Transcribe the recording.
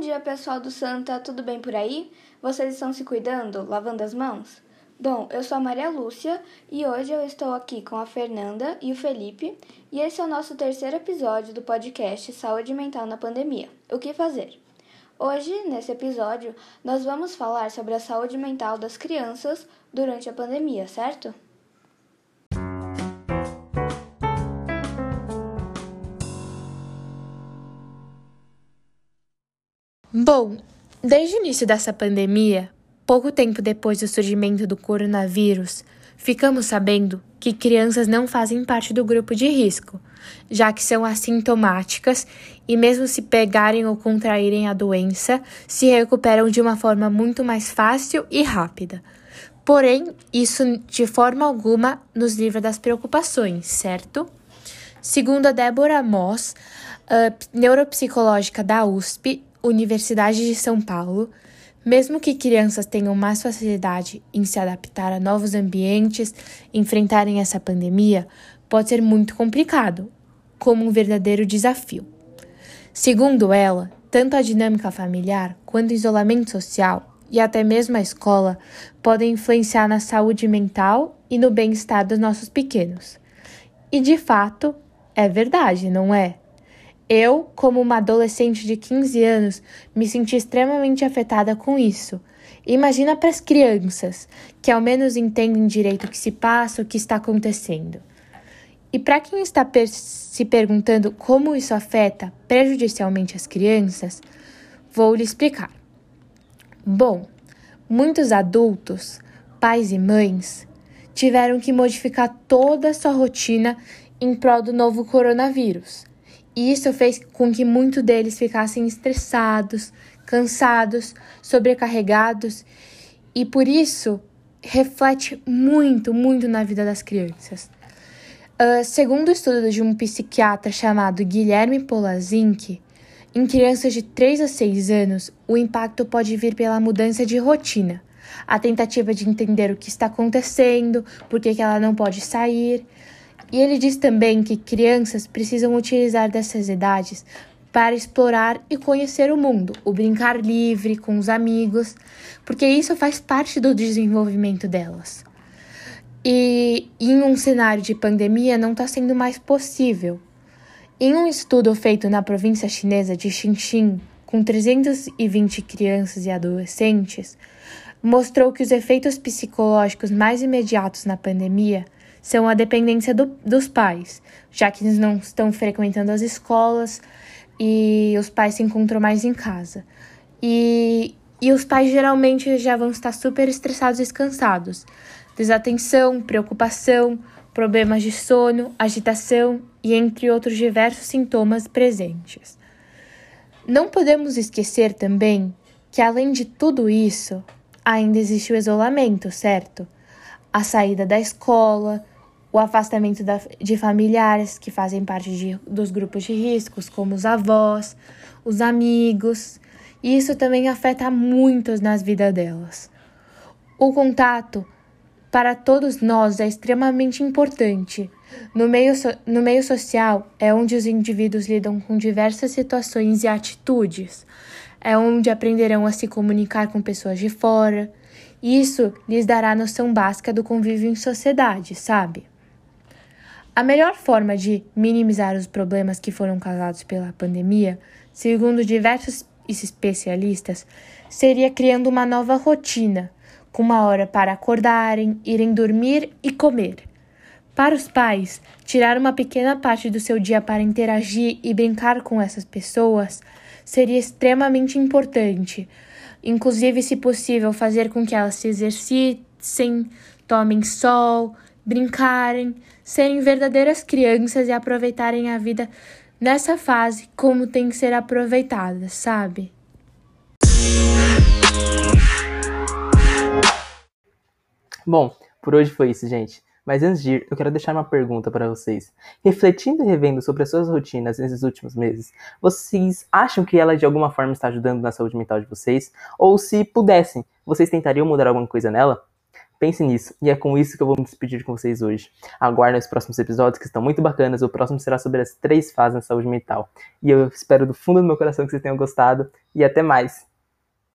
dia, pessoal do Santa, tudo bem por aí? Vocês estão se cuidando, lavando as mãos? Bom, eu sou a Maria Lúcia e hoje eu estou aqui com a Fernanda e o Felipe e esse é o nosso terceiro episódio do podcast Saúde Mental na Pandemia. O que fazer? Hoje, nesse episódio, nós vamos falar sobre a saúde mental das crianças durante a pandemia, certo? Bom, desde o início dessa pandemia, pouco tempo depois do surgimento do coronavírus, ficamos sabendo que crianças não fazem parte do grupo de risco, já que são assintomáticas e, mesmo se pegarem ou contraírem a doença, se recuperam de uma forma muito mais fácil e rápida. Porém, isso de forma alguma nos livra das preocupações, certo? Segundo a Débora Moss, neuropsicológica da USP, Universidade de São Paulo, mesmo que crianças tenham mais facilidade em se adaptar a novos ambientes, enfrentarem essa pandemia, pode ser muito complicado, como um verdadeiro desafio. Segundo ela, tanto a dinâmica familiar quanto o isolamento social e até mesmo a escola podem influenciar na saúde mental e no bem-estar dos nossos pequenos. E de fato, é verdade, não é? Eu, como uma adolescente de 15 anos, me senti extremamente afetada com isso. Imagina para as crianças, que ao menos entendem direito o que se passa, o que está acontecendo. E para quem está per se perguntando como isso afeta prejudicialmente as crianças, vou lhe explicar. Bom, muitos adultos, pais e mães, tiveram que modificar toda a sua rotina em prol do novo coronavírus e isso fez com que muitos deles ficassem estressados, cansados, sobrecarregados, e por isso reflete muito, muito na vida das crianças. Uh, segundo o estudo de um psiquiatra chamado Guilherme Polazinski, em crianças de 3 a 6 anos, o impacto pode vir pela mudança de rotina, a tentativa de entender o que está acontecendo, por que ela não pode sair, e ele diz também que crianças precisam utilizar dessas idades para explorar e conhecer o mundo, o brincar livre com os amigos, porque isso faz parte do desenvolvimento delas. E em um cenário de pandemia não está sendo mais possível. Em um estudo feito na província chinesa de Xinjiang, com 320 crianças e adolescentes, mostrou que os efeitos psicológicos mais imediatos na pandemia são a dependência do, dos pais, já que eles não estão frequentando as escolas e os pais se encontram mais em casa. E, e os pais geralmente já vão estar super estressados e cansados. Desatenção, preocupação, problemas de sono, agitação e entre outros diversos sintomas presentes. Não podemos esquecer também que, além de tudo isso, ainda existe o isolamento, certo? a saída da escola, o afastamento da, de familiares que fazem parte de, dos grupos de riscos, como os avós, os amigos. Isso também afeta muitos nas vidas delas. O contato para todos nós é extremamente importante. No meio, so, no meio social é onde os indivíduos lidam com diversas situações e atitudes. É onde aprenderão a se comunicar com pessoas de fora, isso lhes dará noção básica do convívio em sociedade, sabe? A melhor forma de minimizar os problemas que foram causados pela pandemia, segundo diversos especialistas, seria criando uma nova rotina, com uma hora para acordarem, irem dormir e comer. Para os pais, tirar uma pequena parte do seu dia para interagir e brincar com essas pessoas seria extremamente importante, inclusive, se possível, fazer com que elas se exercitem, tomem sol, brincarem, serem verdadeiras crianças e aproveitarem a vida nessa fase como tem que ser aproveitada, sabe? Bom, por hoje foi isso, gente. Mas antes de ir, eu quero deixar uma pergunta para vocês. Refletindo e revendo sobre as suas rotinas nesses últimos meses, vocês acham que ela de alguma forma está ajudando na saúde mental de vocês? Ou se pudessem, vocês tentariam mudar alguma coisa nela? Pense nisso, e é com isso que eu vou me despedir com vocês hoje. Aguardem os próximos episódios que estão muito bacanas. O próximo será sobre as três fases da saúde mental. E eu espero do fundo do meu coração que vocês tenham gostado. E até mais!